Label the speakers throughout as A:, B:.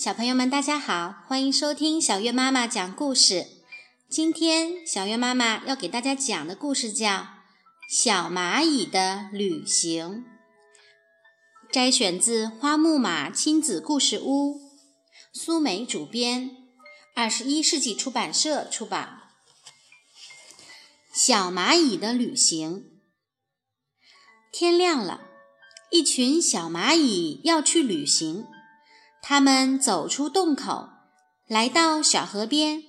A: 小朋友们，大家好，欢迎收听小月妈妈讲故事。今天小月妈妈要给大家讲的故事叫《小蚂蚁的旅行》，摘选自花木马亲子故事屋，苏梅主编，二十一世纪出版社出版。小蚂蚁的旅行。天亮了，一群小蚂蚁要去旅行。他们走出洞口，来到小河边。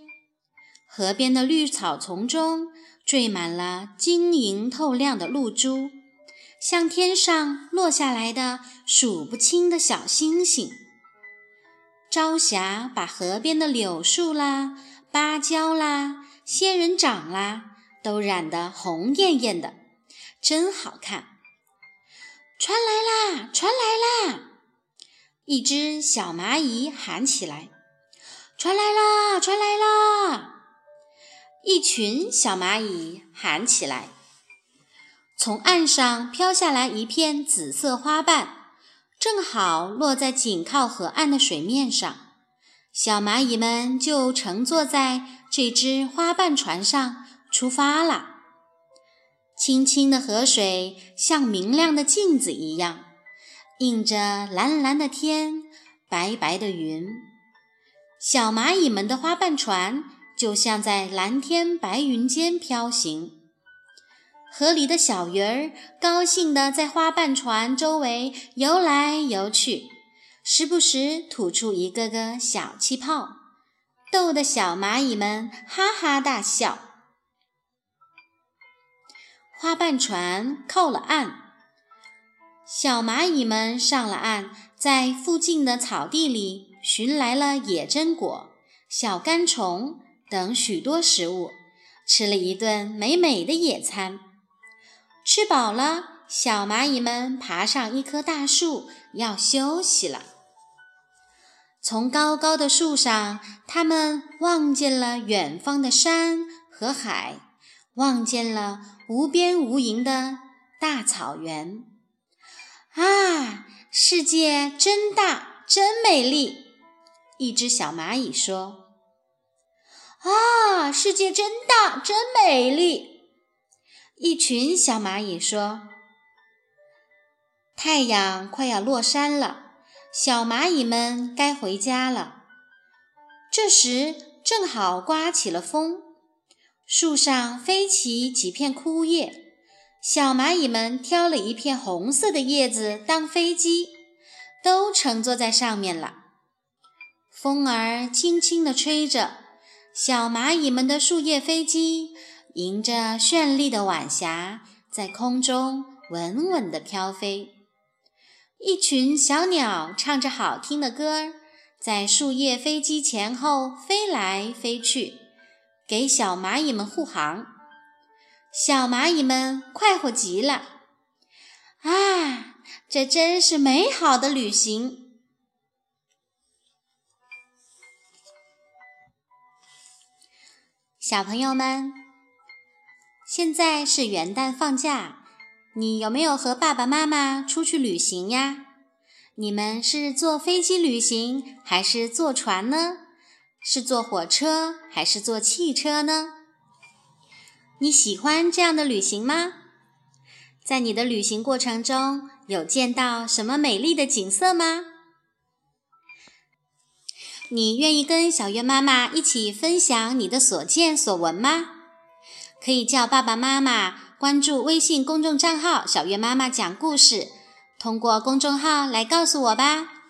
A: 河边的绿草丛中缀满了晶莹透亮的露珠，像天上落下来的数不清的小星星。朝霞把河边的柳树啦、芭蕉啦、仙人掌啦都染得红艳艳的，真好看。船来啦，船来啦！一只小蚂蚁喊起来：“船来啦，船来啦！”一群小蚂蚁喊起来。从岸上飘下来一片紫色花瓣，正好落在紧靠河岸的水面上。小蚂蚁们就乘坐在这只花瓣船上出发了。清清的河水像明亮的镜子一样。映着蓝蓝的天，白白的云，小蚂蚁们的花瓣船就像在蓝天白云间飘行。河里的小鱼儿高兴地在花瓣船周围游来游去，时不时吐出一个个小气泡，逗得小蚂蚁们哈哈大笑。花瓣船靠了岸。小蚂蚁们上了岸，在附近的草地里寻来了野榛果、小干虫等许多食物，吃了一顿美美的野餐。吃饱了，小蚂蚁们爬上一棵大树，要休息了。从高高的树上，它们望见了远方的山和海，望见了无边无垠的大草原。啊，世界真大，真美丽！一只小蚂蚁说：“啊，世界真大，真美丽！”一群小蚂蚁说：“太阳快要落山了，小蚂蚁们该回家了。”这时正好刮起了风，树上飞起几片枯叶。小蚂蚁们挑了一片红色的叶子当飞机，都乘坐在上面了。风儿轻轻地吹着，小蚂蚁们的树叶飞机迎着绚丽的晚霞，在空中稳稳地飘飞。一群小鸟唱着好听的歌儿，在树叶飞机前后飞来飞去，给小蚂蚁们护航。小蚂蚁们快活极了，啊，这真是美好的旅行！小朋友们，现在是元旦放假，你有没有和爸爸妈妈出去旅行呀？你们是坐飞机旅行还是坐船呢？是坐火车还是坐汽车呢？你喜欢这样的旅行吗？在你的旅行过程中，有见到什么美丽的景色吗？你愿意跟小月妈妈一起分享你的所见所闻吗？可以叫爸爸妈妈关注微信公众账号“小月妈妈讲故事”，通过公众号来告诉我吧。